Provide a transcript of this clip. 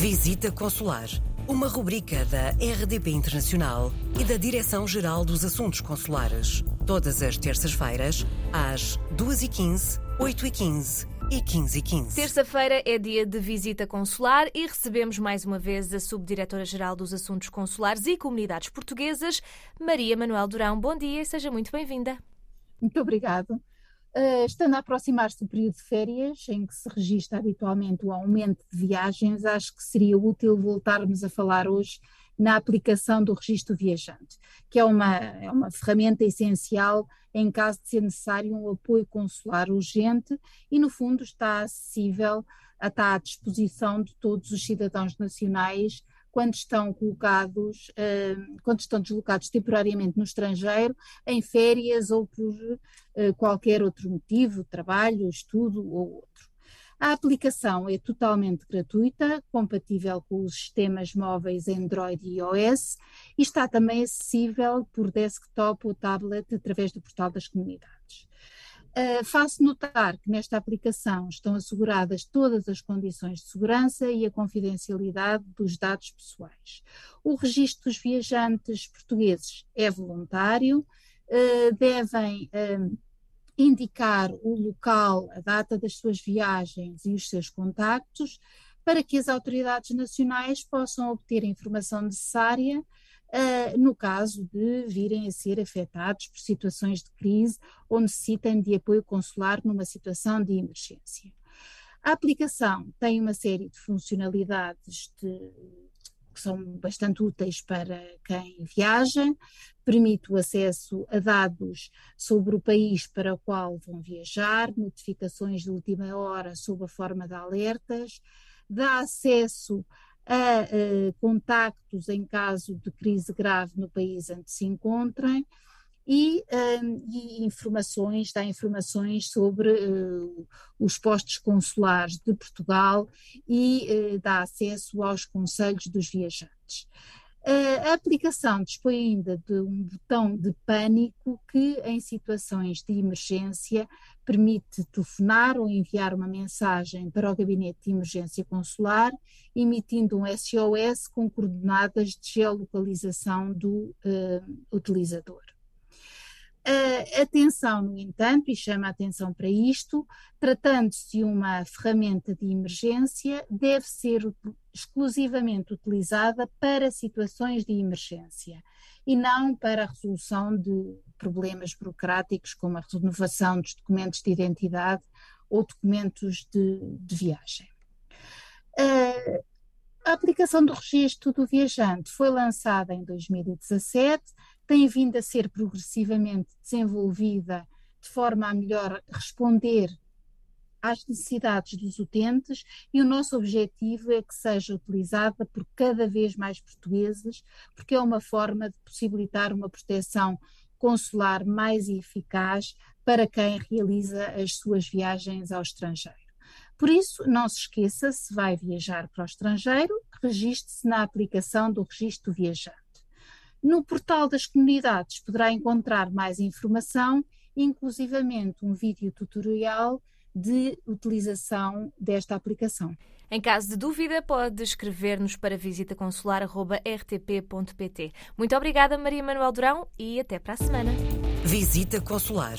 Visita Consular, uma rubrica da RDP Internacional e da Direção-Geral dos Assuntos Consulares. Todas as terças-feiras, às 2h15, 8h15 e 15h15. Terça-feira é dia de visita consular e recebemos mais uma vez a Subdiretora-Geral dos Assuntos Consulares e Comunidades Portuguesas, Maria Manuel Durão. Bom dia e seja muito bem-vinda. Muito obrigada. Uh, estando a aproximar-se do período de férias, em que se registra habitualmente o aumento de viagens, acho que seria útil voltarmos a falar hoje na aplicação do registro viajante, que é uma, é uma ferramenta essencial em caso de ser necessário um apoio consular urgente e, no fundo, está acessível, está à disposição de todos os cidadãos nacionais quando estão colocados, uh, quando estão deslocados temporariamente no estrangeiro, em férias ou por uh, qualquer outro motivo, trabalho, estudo ou outro. A aplicação é totalmente gratuita, compatível com os sistemas móveis Android e iOS e está também acessível por desktop ou tablet através do portal das comunidades. Uh, faço notar que nesta aplicação estão asseguradas todas as condições de segurança e a confidencialidade dos dados pessoais. O registro dos viajantes portugueses é voluntário, uh, devem uh, indicar o local, a data das suas viagens e os seus contactos, para que as autoridades nacionais possam obter a informação necessária uh, no caso de virem a ser afetados por situações de crise ou necessitem de apoio consular numa situação de emergência. A aplicação tem uma série de funcionalidades de, que são bastante úteis para quem viaja, permite o acesso a dados sobre o país para o qual vão viajar, notificações de última hora sob a forma de alertas, dá acesso a uh, contactos em caso de crise grave no país onde se encontrem e, um, e informações, dá informações sobre uh, os postos consulares de Portugal e uh, dá acesso aos conselhos dos viajantes. A aplicação dispõe ainda de um botão de pânico que, em situações de emergência, permite telefonar ou enviar uma mensagem para o gabinete de emergência consular, emitindo um SOS com coordenadas de geolocalização do uh, utilizador. Uh, atenção, no entanto, e chama a atenção para isto, tratando-se de uma ferramenta de emergência, deve ser exclusivamente utilizada para situações de emergência e não para a resolução de problemas burocráticos como a renovação dos documentos de identidade ou documentos de, de viagem. Uh, a aplicação do registro do viajante foi lançada em 2017 tem vindo a ser progressivamente desenvolvida de forma a melhor responder às necessidades dos utentes e o nosso objetivo é que seja utilizada por cada vez mais portugueses, porque é uma forma de possibilitar uma proteção consular mais eficaz para quem realiza as suas viagens ao estrangeiro. Por isso, não se esqueça, se vai viajar para o estrangeiro, registre-se na aplicação do Registro Viajante. No portal das comunidades poderá encontrar mais informação, inclusivamente um vídeo tutorial de utilização desta aplicação. Em caso de dúvida, pode escrever-nos para visitaconsular.rtp.pt. Muito obrigada, Maria Manuel Durão, e até para a semana. Visita Consular,